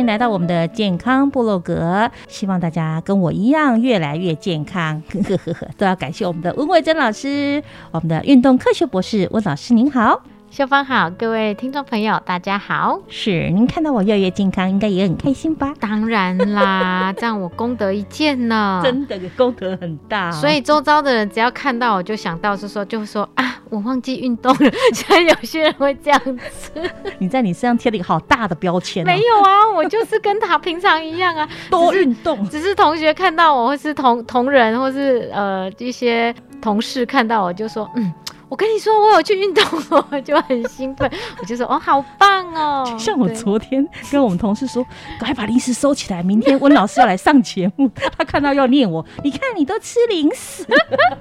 迎来到我们的健康部落格，希望大家跟我一样越来越健康。呵呵呵，都要感谢我们的温慧珍老师，我们的运动科学博士温老师，您好。秀芳好，各位听众朋友，大家好。是您看到我越来越健康，应该也很开心吧？当然啦，这样我功德一件呢，真的功德很大。所以周遭的人只要看到我就想到是说，就说啊，我忘记运动了。现在有些人会这样子。你在你身上贴了一个好大的标签。没有啊，我就是跟他平常一样啊，多运动。只是同学看到我，或是同同仁，或是呃一些同事看到我就说，嗯。我跟你说，我有去运动，我就很兴奋，我就说哦，好棒哦！像我昨天跟我们同事说，赶快把零食收起来，明天温老师要来上节目，他看到要念我，你看你都吃零食，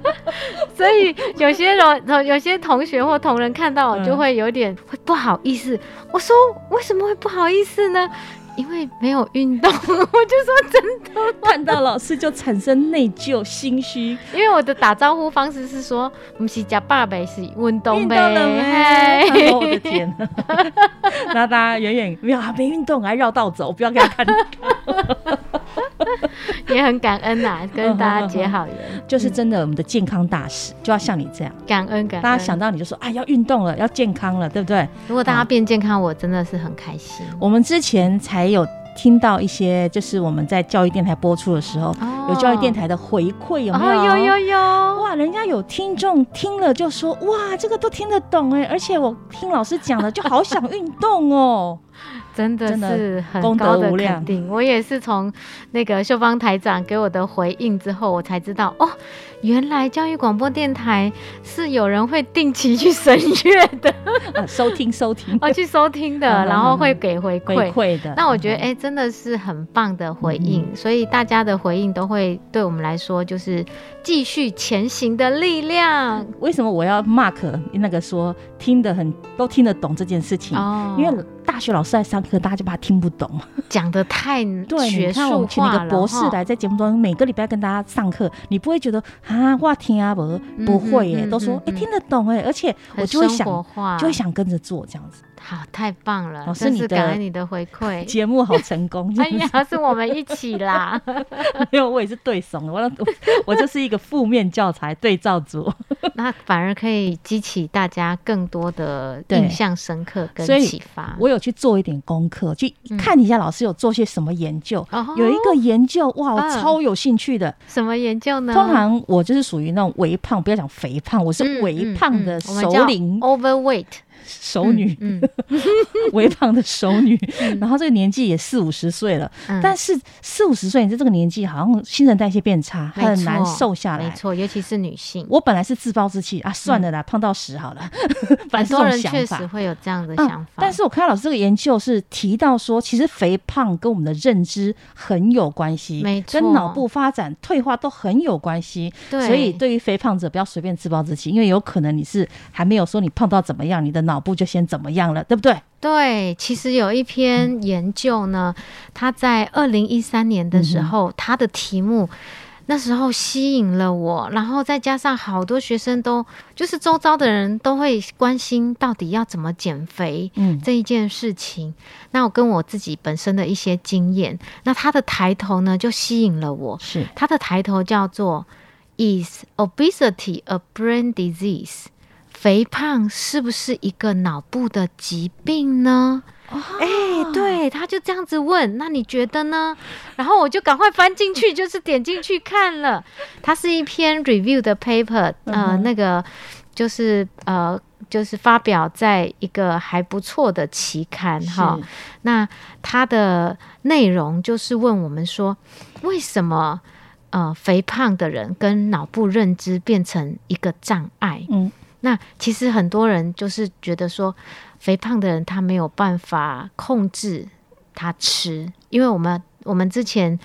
所以有些同有些同学或同仁看到我就会有点会不好意思。我说为什么会不好意思呢？因为没有运动，我就说真的，看到老师就产生内疚、心虚。因为我的打招呼方式是说，不是加爸呗，是运动呗。我的天哪！那大家远远没有没运动，还绕道走，不要给他看。也很感恩呐，跟大家结好缘。就是真的，我们的健康大使就要像你这样感恩感恩。大家想到你就说啊，要运动了，要健康了，对不对？如果大家变健康，我真的是很开心。我们之前才有听到一些，就是我们在教育电台播出的时候，有教育电台的回馈，有没有？有有有！哇，人家有听众听了就说，哇，这个都听得懂哎，而且我听老师讲了，就好想运动哦。真的是很高的肯定，我也是从那个秀芳台长给我的回应之后，我才知道哦，原来教育广播电台是有人会定期去审阅的，收听收听 哦，去收听的，然后会给回馈馈的。那我觉得哎，真的是很棒的回应，所以大家的回应都会对我们来说就是继续前行的力量。为什么我要 mark 那个说听得很都听得懂这件事情？哦，因为。大学老师在上课，大家就怕听不懂，讲的太对。你看，我们请那个博士来在节目中，每个礼拜跟大家上课，你不会觉得啊，我听啊不不会耶，都说哎听得懂哎，而且我就会想，就会想跟着做这样子。好，太棒了！老你的感恩你的回馈，节目好成功。哎呀，是我们一起啦。因为我也是对怂，我我就是一个负面教材对照组。那反而可以激起大家更多的印象深刻跟启发。我有去做一点功课，去看一下老师有做些什么研究。有一个研究，哇，我超有兴趣的。什么研究呢？通常我就是属于那种微胖，不要讲肥胖，我是微胖的首领，overweight。熟女，微胖的熟女，然后这个年纪也四五十岁了，但是四五十岁你在这个年纪，好像新陈代谢变差，很难瘦下来。没错，尤其是女性。我本来是自暴自弃啊，算了啦，胖到十好了。很多人确实会有这样的想法。但是我看到老师这个研究是提到说，其实肥胖跟我们的认知很有关系，没错，跟脑部发展退化都很有关系。对，所以对于肥胖者，不要随便自暴自弃，因为有可能你是还没有说你胖到怎么样，你的脑部就先怎么样了，对不对？对，其实有一篇研究呢，他在二零一三年的时候，他的题目那时候吸引了我，然后再加上好多学生都就是周遭的人都会关心到底要怎么减肥，嗯，这一件事情。那我跟我自己本身的一些经验，那他的抬头呢就吸引了我，是他的抬头叫做 Is obesity a brain disease？肥胖是不是一个脑部的疾病呢？哎，对，他就这样子问，那你觉得呢？然后我就赶快翻进去，就是点进去看了，它是一篇 review 的 paper，呃，那个就是呃，就是发表在一个还不错的期刊哈。那它的内容就是问我们说，为什么呃肥胖的人跟脑部认知变成一个障碍？嗯，那其实很多人就是觉得说。肥胖的人他没有办法控制他吃，因为我们我们之前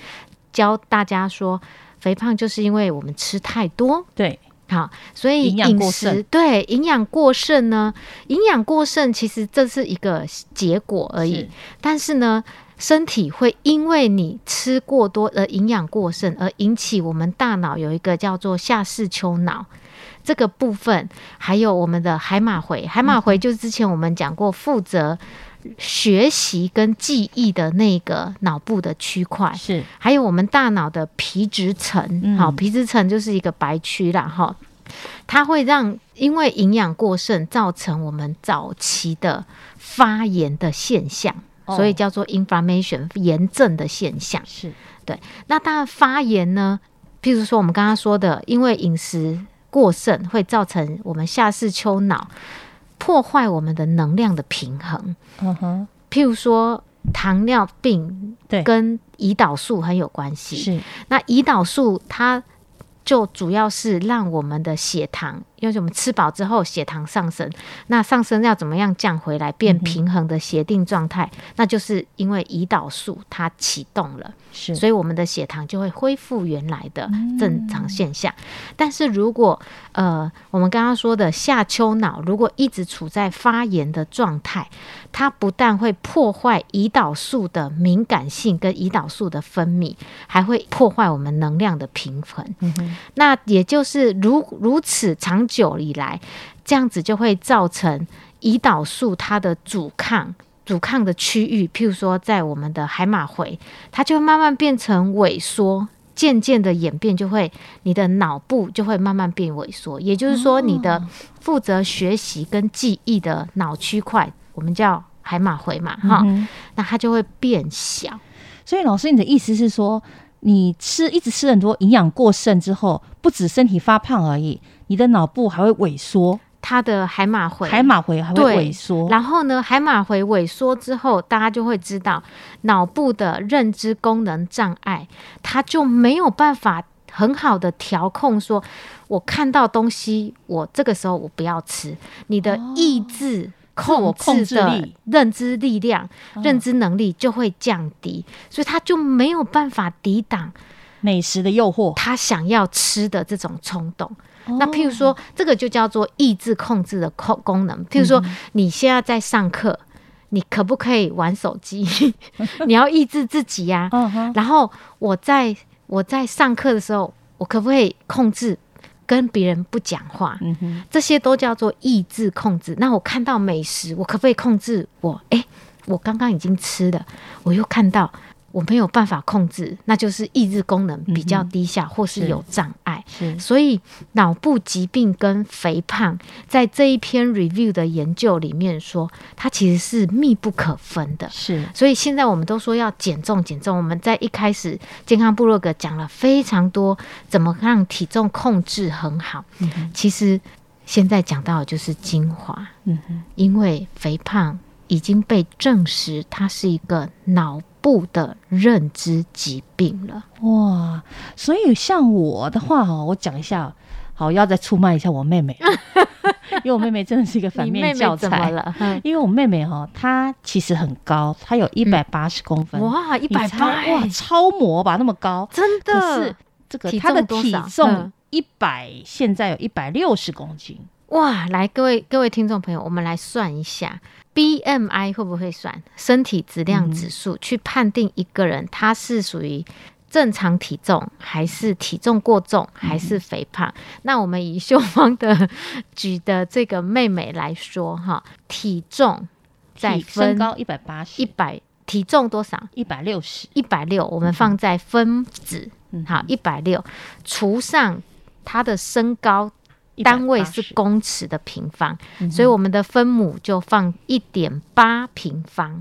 教大家说，肥胖就是因为我们吃太多，对，好，所以饮食对营养过剩呢，营养过剩其实这是一个结果而已，但是呢，身体会因为你吃过多而营养过剩，而引起我们大脑有一个叫做下视丘脑。这个部分还有我们的海马回，海马回就是之前我们讲过，负责学习跟记忆的那个脑部的区块，是还有我们大脑的皮质层，好，皮质层就是一个白区啦，哈，它会让因为营养过剩造成我们早期的发炎的现象，所以叫做 inflammation 炎症的现象，是对。那当然发炎呢，譬如说我们刚刚说的，因为饮食。过剩会造成我们下视丘脑破坏我们的能量的平衡。嗯哼，譬如说糖尿病，对，跟胰岛素很有关系。是，那胰岛素它就主要是让我们的血糖。因为我们吃饱之后血糖上升，那上升要怎么样降回来变平衡的协定状态？那就是因为胰岛素它启动了，是，所以我们的血糖就会恢复原来的正常现象。但是如果呃我们刚刚说的下丘脑如果一直处在发炎的状态，它不但会破坏胰岛素的敏感性跟胰岛素的分泌，还会破坏我们能量的平衡。那也就是如如此长。久以来，这样子就会造成胰岛素它的阻抗、阻抗的区域，譬如说在我们的海马回，它就会慢慢变成萎缩，渐渐的演变，就会你的脑部就会慢慢变萎缩。也就是说，你的负责学习跟记忆的脑区块，我们叫海马回嘛，哈，那它就会变小。所以，老师，你的意思是说，你吃一直吃很多营养过剩之后，不止身体发胖而已。你的脑部还会萎缩，它的海马回，海马回还会萎缩。然后呢，海马回萎缩之后，大家就会知道脑部的认知功能障碍，它就没有办法很好的调控。说我看到东西，我这个时候我不要吃。你的意志控制的认知力量、认知能力就会降低，所以他就没有办法抵挡美食的诱惑，他想要吃的这种冲动。那譬如说，这个就叫做意志控制的控功能。譬如说，你现在在上课，你可不可以玩手机？你要抑制自己呀。然后我在我在上课的时候，我可不可以控制跟别人不讲话？这些都叫做意志控制。那我看到美食，我可不可以控制我？哎，我刚刚已经吃了，我又看到。我没有办法控制，那就是抑制功能比较低下，或是有障碍。所以脑部疾病跟肥胖在这一篇 review 的研究里面说，它其实是密不可分的。是，所以现在我们都说要减重，减重。我们在一开始健康部落格讲了非常多，怎么让体重控制很好。其实现在讲到的就是精华。嗯哼，因为肥胖已经被证实，它是一个脑。部的认知疾病了。哇，所以像我的话哦，我讲一下，好要再出卖一下我妹妹，因为我妹妹真的是一个反面教材。了。因为我妹妹哈，她其实很高，她有一百八十公分，哇，一百八哇，超模吧那么高，真的。可是这个她的体重一百，现在有一百六十公斤，哇！来，各位各位听众朋友，我们来算一下。B M I 会不会算身体质量指数去判定一个人他是属于正常体重还是体重过重还是肥胖？那我们以秀芳的举的这个妹妹来说哈，体重在身高一百八十，一百体重多少？一百六十，一百六。我们放在分子，好，一百六除上她的身高。单位是公尺的平方，所以我们的分母就放一点八平方。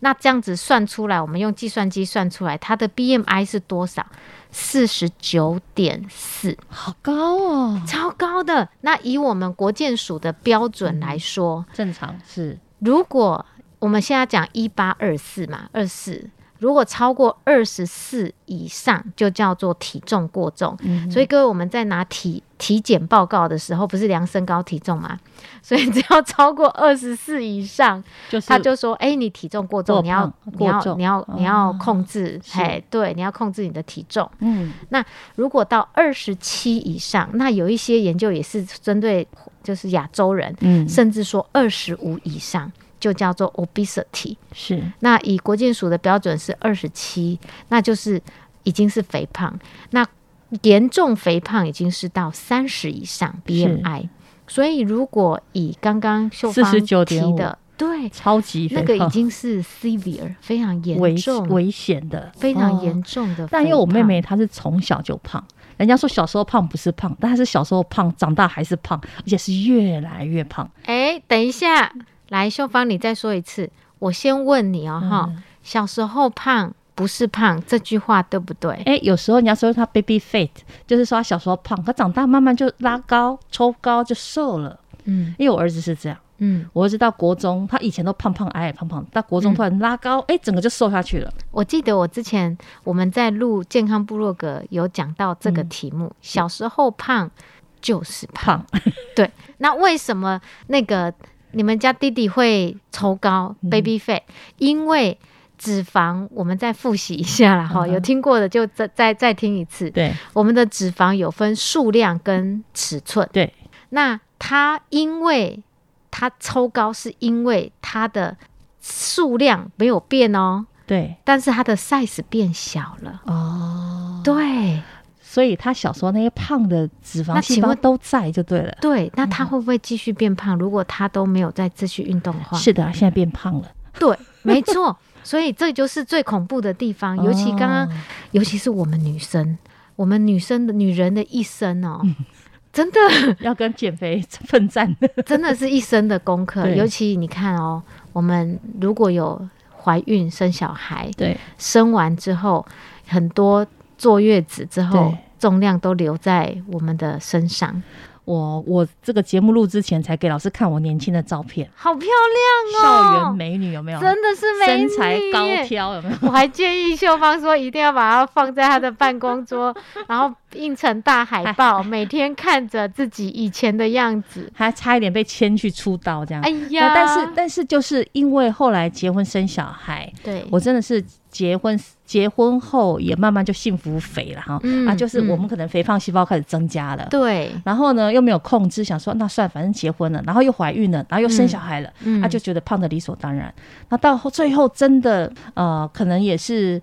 那这样子算出来，我们用计算机算出来，它的 BMI 是多少？四十九点四，好高哦，超高的。那以我们国健署的标准来说，正常是。如果我们现在讲一八二四嘛，二四。如果超过二十四以上，就叫做体重过重。所以各位，我们在拿体体检报告的时候，不是量身高体重吗？所以只要超过二十四以上，他就说：“哎，你体重过重，你要你要你要你要控制。”哎，对，你要控制你的体重。嗯，那如果到二十七以上，那有一些研究也是针对就是亚洲人，嗯，甚至说二十五以上。就叫做 obesity，是那以国健署的标准是二十七，那就是已经是肥胖。那严重肥胖已经是到三十以上 BMI，所以如果以刚刚秀芳提的，对，超级那个已经是 severe 非常严重危险的非常严重的。但因为我妹妹她是从小就胖，人家说小时候胖不是胖，但是小时候胖，长大还是胖，而且是越来越胖。哎，等一下。来，秀芳，你再说一次。我先问你哦，哈，小时候胖不是胖，这句话对不对？哎，有时候人家说他 baby fat，就是说他小时候胖，他长大慢慢就拉高、抽高就瘦了。嗯，因为我儿子是这样。嗯，我儿子到国中，他以前都胖胖矮矮胖胖，到国中突然拉高，哎，整个就瘦下去了。我记得我之前我们在录健康部落格有讲到这个题目，小时候胖就是胖。对，那为什么那个？你们家弟弟会抽高 baby fat，因为脂肪，我们再复习一下了哈，有听过的就再再再听一次。对，我们的脂肪有分数量跟尺寸。对，那它因为它抽高，是因为它的数量没有变哦。对，但是它的 size 变小了。哦，对。所以他小时候那些胖的脂肪细胞都在就对了。对，那他会不会继续变胖？如果他都没有再继续运动的话，是的，现在变胖了。对，没错。所以这就是最恐怖的地方。尤其刚刚，尤其是我们女生，我们女生的女人的一生哦，真的 要跟减肥奋战，真的是一生的功课。尤其你看哦，我们如果有怀孕生小孩，对，生完之后很多。坐月子之后，重量都留在我们的身上。我我这个节目录之前才给老师看我年轻的照片，好漂亮哦，校园美女有没有？真的是美女，身材高挑有没有？我还建议秀芳说，一定要把它放在她的办公桌，然后印成大海报，每天看着自己以前的样子，还差一点被牵去出道这样。哎呀，但是但是就是因为后来结婚生小孩，对我真的是。结婚结婚后也慢慢就幸福肥了哈。啊，就是我们可能肥胖细胞开始增加了，对，然后呢又没有控制，想说那算反正结婚了，然后又怀孕了，然后又生小孩了，他就觉得胖的理所当然。那到最后真的呃，可能也是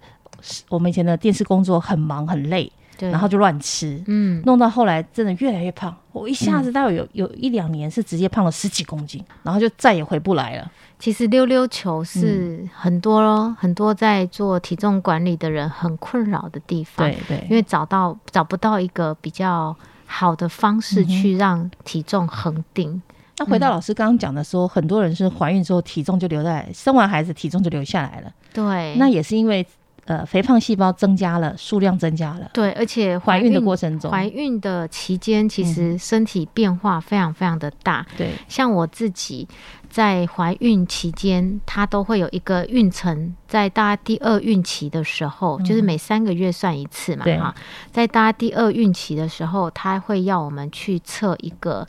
我们以前的电视工作很忙很累。然后就乱吃，嗯，弄到后来真的越来越胖。我一下子大概有有一两年是直接胖了十几公斤，然后就再也回不来了。其实溜溜球是很多很多在做体重管理的人很困扰的地方，对对，因为找到找不到一个比较好的方式去让体重恒定。那回到老师刚刚讲的说，很多人是怀孕之后体重就留在，生完孩子体重就留下来了。对，那也是因为。呃，肥胖细胞增加了，数量增加了。对，而且怀孕的过程中，怀孕的期间，其实身体变化非常非常的大。对，像我自己在怀孕期间，它都会有一个孕程，在大家第二孕期的时候，就是每三个月算一次嘛，哈。在大家第二孕期的时候，他会要我们去测一个，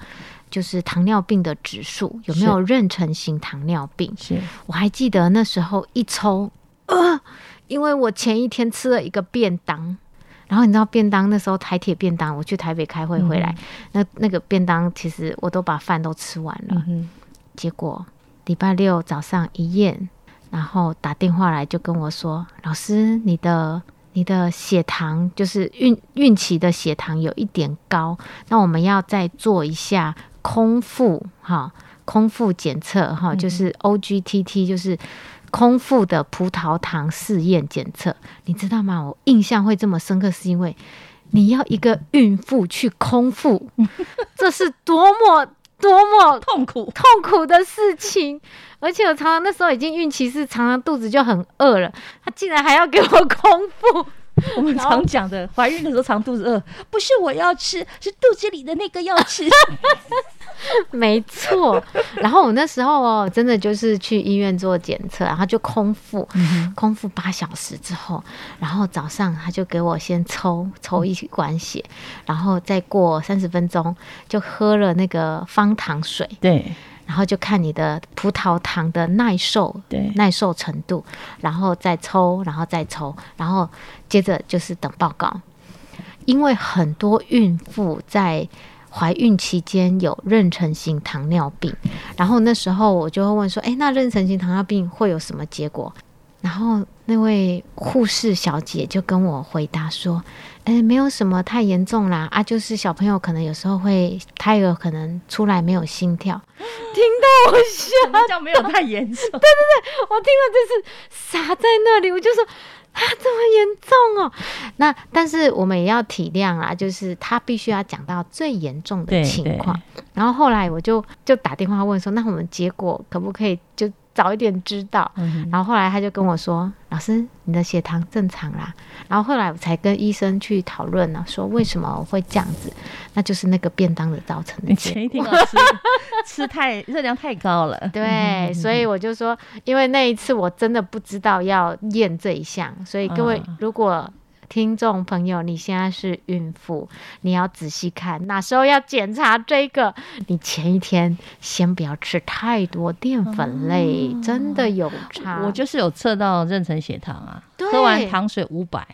就是糖尿病的指数有没有妊娠型糖尿病。是我还记得那时候一抽，呃。因为我前一天吃了一个便当，然后你知道便当那时候台铁便当，我去台北开会回来，那那个便当其实我都把饭都吃完了，结果礼拜六早上一验，然后打电话来就跟我说：“老师，你的你的血糖就是孕孕期的血糖有一点高，那我们要再做一下空腹哈，空腹检测哈，就是 OGTT，就是空腹的葡萄糖试验检测，你知道吗？我印象会这么深刻，是因为你要一个孕妇去空腹，这是多么。多么痛苦痛苦的事情，而且我常常那时候已经孕期是常常肚子就很饿了，他竟然还要给我空腹。我们常讲的，怀孕的时候常肚子饿，不是我要吃，是肚子里的那个要吃。没错。然后我那时候哦，真的就是去医院做检测，然后就空腹，空腹八小时之后，然后早上他就给我先抽抽一管血，然后再过三十分钟就喝了那个方糖水。对。然后就看你的葡萄糖的耐受，对耐受程度，然后再抽，然后再抽，然后接着就是等报告。因为很多孕妇在怀孕期间有妊娠型糖尿病，然后那时候我就会问说：“哎，那妊娠型糖尿病会有什么结果？”然后那位护士小姐就跟我回答说。哎，没有什么太严重啦，啊，就是小朋友可能有时候会胎儿可能出来没有心跳，听到我笑，叫没有太严重。对对对，我听了就是傻在那里，我就说啊，这么严重哦。那但是我们也要体谅啊，就是他必须要讲到最严重的情况。然后后来我就就打电话问说，那我们结果可不可以就？早一点知道，然后后来他就跟我说：“老师，你的血糖正常啦。”然后后来我才跟医生去讨论呢，说为什么会这样子？那就是那个便当的造成的。你前一天吃吃太热量太高了，对，所以我就说，因为那一次我真的不知道要验这一项，所以各位如果。听众朋友，你现在是孕妇，你要仔细看哪时候要检查这个。你前一天先不要吃太多淀粉类，真的有差。我就是有测到妊娠血糖啊，喝完糖水五百，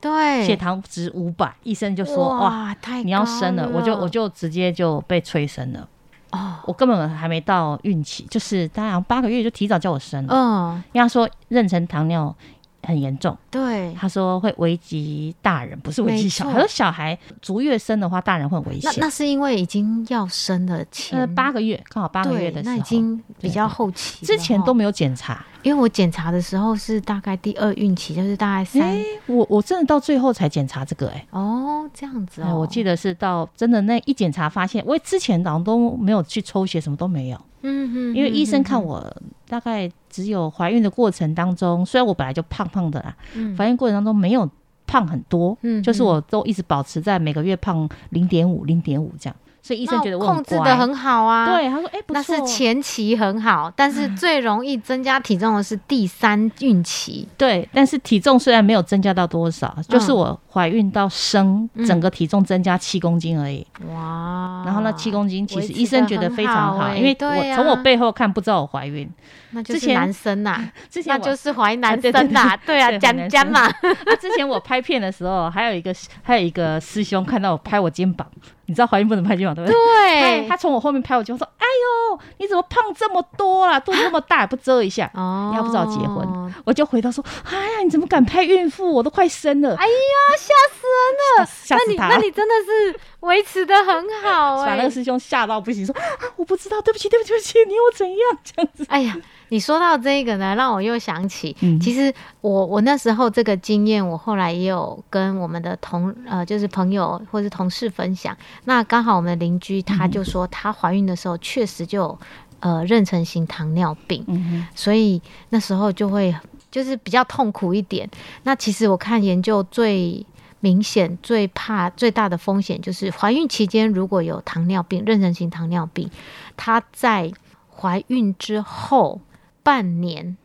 对，血糖值五百，医生就说哇，太你要生了，我就我就直接就被催生了。哦，我根本还没到孕期，就是大概八个月就提早叫我生了。嗯，因为他说妊娠糖尿。很严重，对他说会危及大人，不是危及小孩。说小孩足月生的话，大人会危险。那那是因为已经要生的前八个月，刚好八个月的时候，那已经比较后期，之前都没有检查。因为我检查的时候是大概第二孕期，就是大概三。我我真的到最后才检查这个，哎，哦，这样子哦。我记得是到真的那一检查发现，我之前好像都没有去抽血，什么都没有。嗯哼，因为医生看我大概。只有怀孕的过程当中，虽然我本来就胖胖的啦，怀孕过程当中没有胖很多，嗯，就是我都一直保持在每个月胖零点五、零点五这样。所以医生觉得我控制的很好啊，对，他说：“哎，那是前期很好，但是最容易增加体重的是第三孕期。对，但是体重虽然没有增加到多少，就是我怀孕到生，整个体重增加七公斤而已。哇！然后那七公斤其实医生觉得非常好，因为我从我背后看不知道我怀孕，那就是男生呐，之前就是怀 男生呐，对啊，讲讲嘛。那之前我拍片的时候，还有一个还有一个师兄看到我拍我肩膀。”你知道怀孕不能拍肩膀对不对？对，他从我后面拍我肩膀说：“哎呦，你怎么胖这么多啦？肚子那么大，不遮一下？哦，要不早结婚。”我就回答说：“哎呀，你怎么敢拍孕妇？我都快生了！”哎呀，吓死人了！吓死他！那你真的是维持的很好，把那个师兄吓到不行，说：“啊，我不知道，对不起，对不起，对不起，你又怎样？”这样子。哎呀。你说到这个呢，让我又想起，其实我我那时候这个经验，我后来也有跟我们的同呃，就是朋友或是同事分享。那刚好我们的邻居他就说，她怀孕的时候确实就呃妊娠型糖尿病，所以那时候就会就是比较痛苦一点。那其实我看研究最明显、最怕、最大的风险就是怀孕期间如果有糖尿病、妊娠型糖尿病，她在怀孕之后。半年，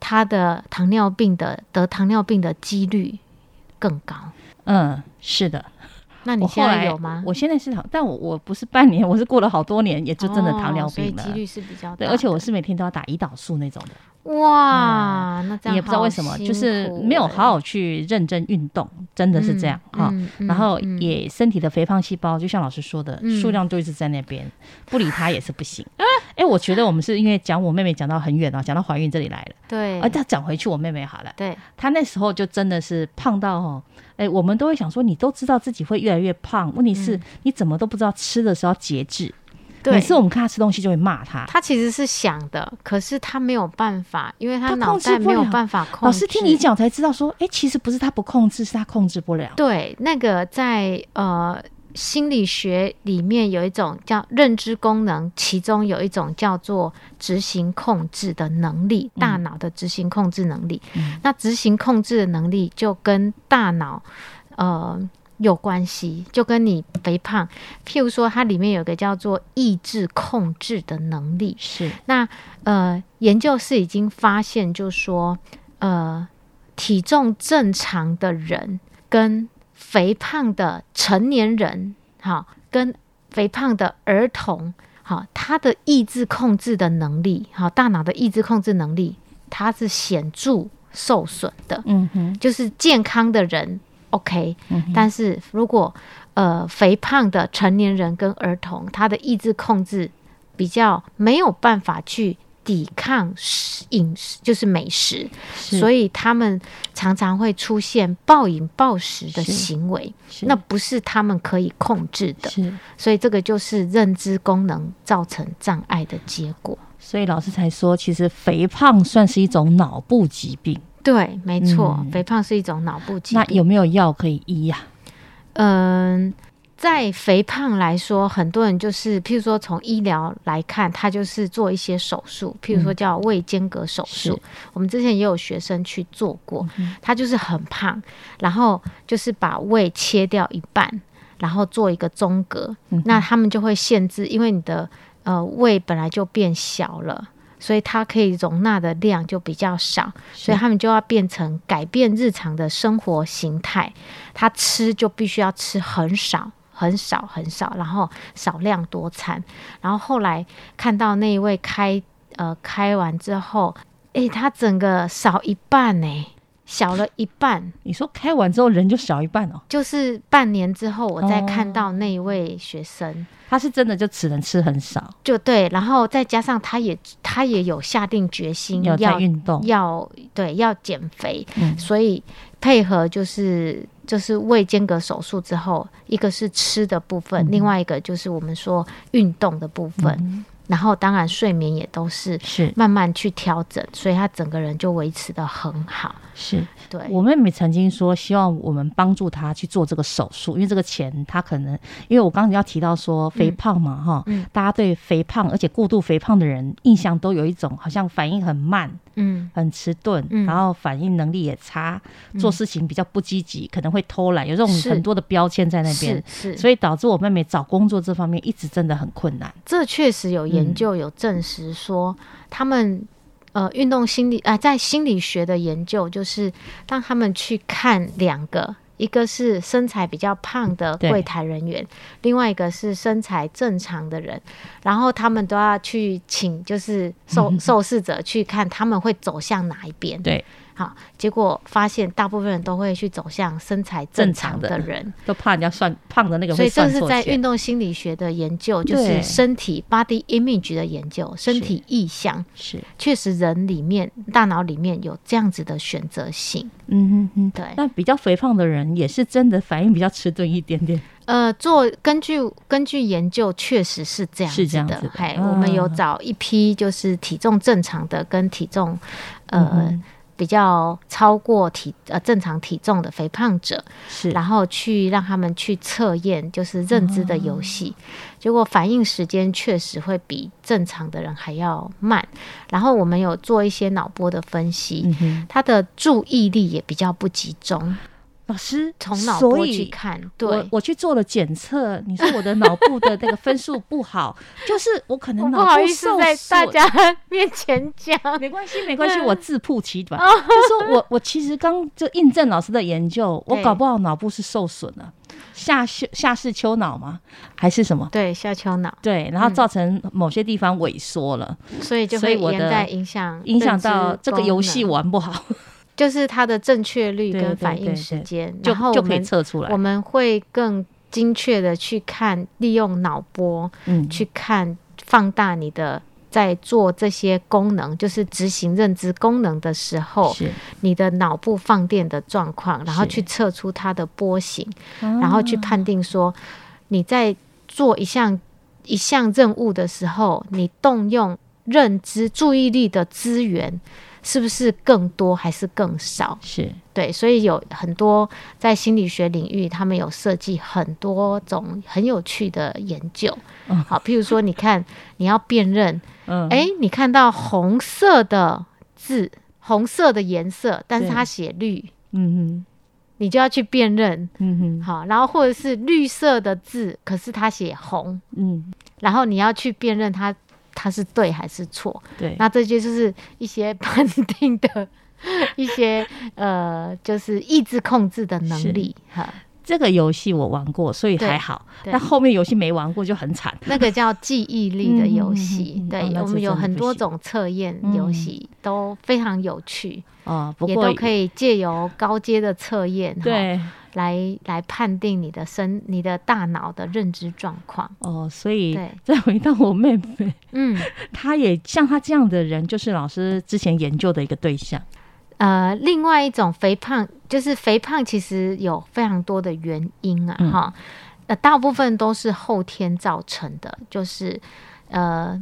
他的糖尿病的得糖尿病的几率更高。嗯，是的。那你现在有吗？我现在是糖，但我我不是半年，我是过了好多年，也就真的糖尿病了。几率是比较对，而且我是每天都要打胰岛素那种的。哇，那这样也不知道为什么，就是没有好好去认真运动，真的是这样哈。然后也身体的肥胖细胞，就像老师说的，数量就一直在那边，不理它也是不行。哎，我觉得我们是因为讲我妹妹讲到很远了，讲到怀孕这里来了。对，而再讲回去我妹妹好了。对，她那时候就真的是胖到哦，哎，我们都会想说，你都知道自己会越来越胖，问题是你怎么都不知道吃的时候节制。每次我们看他吃东西，就会骂他。他其实是想的，可是他没有办法，因为他脑袋没有办法控制。老师听你讲才知道，说，哎，其实不是他不控制，是他控制不了。对，那个在呃心理学里面有一种叫认知功能，其中有一种叫做执行控制的能力，大脑的执行控制能力。那执行控制的能力就跟大脑，呃。有关系，就跟你肥胖，譬如说，它里面有个叫做意志控制的能力。是那呃，研究是已经发现，就说呃，体重正常的人跟肥胖的成年人，好，跟肥胖的儿童，好，他的意志控制的能力，好，大脑的意志控制能力，它是显著受损的。嗯哼，就是健康的人。OK，但是如果呃肥胖的成年人跟儿童，他的意志控制比较没有办法去抵抗饮食，就是美食，所以他们常常会出现暴饮暴食的行为，那不是他们可以控制的，所以这个就是认知功能造成障碍的结果。所以老师才说，其实肥胖算是一种脑部疾病。对，没错，肥胖是一种脑部疾病。那有没有药可以医呀？嗯，在肥胖来说，很多人就是，譬如说从医疗来看，他就是做一些手术，譬如说叫胃间隔手术。我们之前也有学生去做过，他就是很胖，然后就是把胃切掉一半，然后做一个中隔。那他们就会限制，因为你的呃胃本来就变小了。所以它可以容纳的量就比较少，所以他们就要变成改变日常的生活形态。他吃就必须要吃很少、很少、很少，然后少量多餐。然后后来看到那一位开呃开完之后，诶，他整个少一半呢。小了一半，你说开完之后人就小一半哦？就是半年之后，我再看到那一位学生，他是真的就只能吃很少，就对，然后再加上他也他也有下定决心要运动，要对要减肥，所以配合就是就是胃间隔手术之后，一个是吃的部分，另外一个就是我们说运动的部分。然后当然睡眠也都是是。慢慢去调整，所以他整个人就维持的很好。是。对。我妹妹曾经说，希望我们帮助她去做这个手术，因为这个钱她可能，因为我刚刚要提到说肥胖嘛哈，大家对肥胖而且过度肥胖的人印象都有一种好像反应很慢。嗯，很迟钝，然后反应能力也差，做事情比较不积极，可能会偷懒，有这种很多的标签在那边，是，所以导致我妹妹找工作这方面一直真的很困难。这确实有研究有证实说，他们呃运动心理啊，在心理学的研究，就是让他们去看两个。一个是身材比较胖的柜台人员，另外一个是身材正常的人，然后他们都要去请，就是受受试者去看他们会走向哪一边。对。好，结果发现大部分人都会去走向身材正常的人，都怕人家算胖的那个。所以这是在运动心理学的研究，就是身体 body image 的研究，身体意向是确实人里面大脑里面有这样子的选择性。嗯嗯嗯，对。那比较肥胖的人也是真的反应比较迟钝一点点。呃，做根据根据研究确实是这样子的。哎，我们有找一批就是体重正常的跟体重呃。比较超过体呃正常体重的肥胖者，是，然后去让他们去测验，就是认知的游戏，结果反应时间确实会比正常的人还要慢。然后我们有做一些脑波的分析，他的注意力也比较不集中。老师从脑波去看，对，我去做了检测。你说我的脑部的那个分数不好，就是我可能脑部受在大家 面前讲，没关系，没关系，我自曝其短。就说我，我其实刚就印证老师的研究，我搞不好脑部是受损了，下下下视丘脑吗？还是什么？对，下丘脑。对，然后造成某些地方萎缩了，所以就会连带影响影响到这个游戏玩不好。就是它的正确率跟反应时间，然后就可以测出来。我们会更精确的去看，利用脑波，嗯，去看放大你的。在做这些功能，就是执行认知功能的时候，你的脑部放电的状况，然后去测出它的波形，然后去判定说你在做一项一项任务的时候，你动用认知注意力的资源。是不是更多还是更少？是。对，所以有很多在心理学领域，他们有设计很多种很有趣的研究。好，譬如说，你看你要辨认，嗯，哎，你看到红色的字，红色的颜色，但是它写绿，嗯哼，你就要去辨认，嗯哼，好，然后或者是绿色的字，可是它写红，嗯，然后你要去辨认它。它是对还是错？对，那这些就是一些 判定的一些呃，就是意志控制的能力哈。这个游戏我玩过，所以还好。但后面游戏没玩过就很惨。那个叫记忆力的游戏，对我们有很多种测验游戏，都非常有趣哦。也都可以借由高阶的测验，对。来来判定你的身、你的大脑的认知状况哦，所以再回到我妹妹，嗯，她也像她这样的人，就是老师之前研究的一个对象。呃，另外一种肥胖，就是肥胖其实有非常多的原因啊，哈，呃，大部分都是后天造成的，就是呃。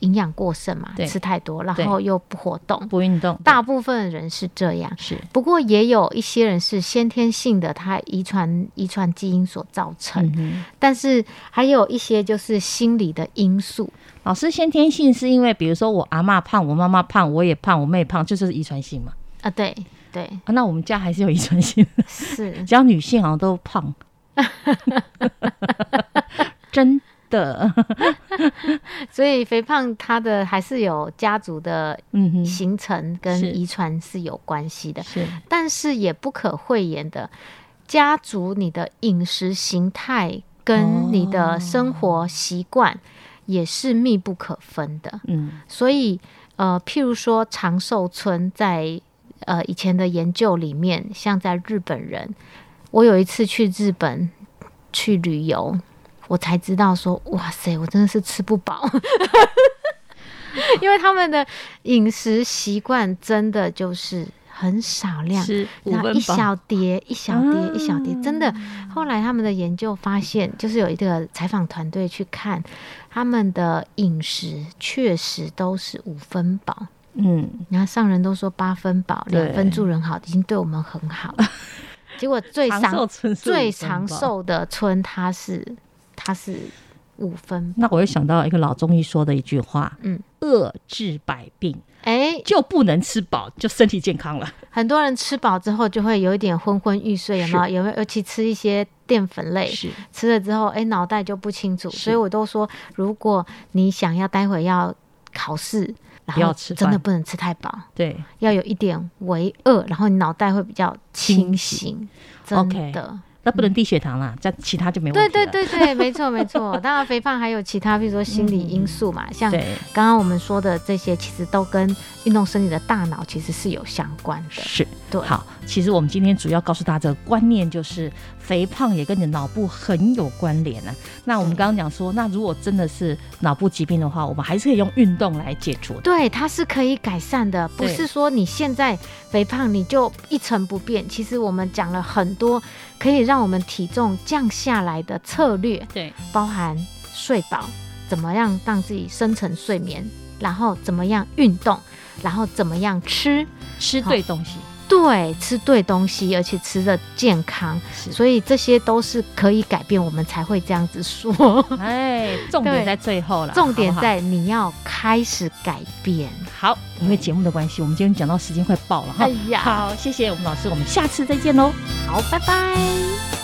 营养过剩嘛，吃太多，然后又不活动、不运动，大部分人是这样。是，不过也有一些人是先天性的，他遗传遗传基因所造成。但是还有一些就是心理的因素。老师，先天性是因为，比如说我阿妈胖，我妈妈胖，我也胖，我妹胖，就是遗传性嘛？啊，对对。那我们家还是有遗传性，是，只要女性好像都胖。真。的，所以肥胖它的还是有家族的形成跟遗传是有关系的，是，但是也不可讳言的，家族你的饮食形态跟你的生活习惯也是密不可分的，嗯，所以呃，譬如说长寿村在呃以前的研究里面，像在日本人，我有一次去日本去旅游。我才知道说，哇塞，我真的是吃不饱，因为他们的饮食习惯真的就是很少量，然后一小碟一小碟一小碟，真的。后来他们的研究发现，就是有一个采访团队去看他们的饮食，确实都是五分饱。嗯，然后上人都说八分饱，两分助人好，已经对我们很好。结果最长最长寿的村，它是。它是五分，那我又想到一个老中医说的一句话，嗯，饿治百病，哎，就不能吃饱，就身体健康了。很多人吃饱之后就会有一点昏昏欲睡，有没有？有没有？尤其吃一些淀粉类，是吃了之后，哎，脑袋就不清楚。所以我都说，如果你想要待会要考试，然后真的不能吃太饱，对，要有一点为饿，然后你脑袋会比较清醒，真的。那不能低血糖啦，这其他就没问题对对对对，没错 没错。当然，肥胖还有其他，比如说心理因素嘛，像刚刚我们说的这些，其实都跟运动生理的大脑其实是有相关的。是，对。好，其实我们今天主要告诉大家的观念就是，肥胖也跟你的脑部很有关联啊。那我们刚刚讲说，那如果真的是脑部疾病的话，我们还是可以用运动来解除。对，它是可以改善的，不是说你现在肥胖你就一成不变。其实我们讲了很多。可以让我们体重降下来的策略，对，包含睡饱，怎么样让自己深层睡眠，然后怎么样运动，然后怎么样吃，吃对东西。对，吃对东西，而且吃的健康，所以这些都是可以改变，我们才会这样子说。哎，重点在最后了，重点在你要开始改变。好，因为节目的关系，我们今天讲到时间快爆了哈。哎呀，好，谢谢我们老师，我们下次再见喽。好，拜拜。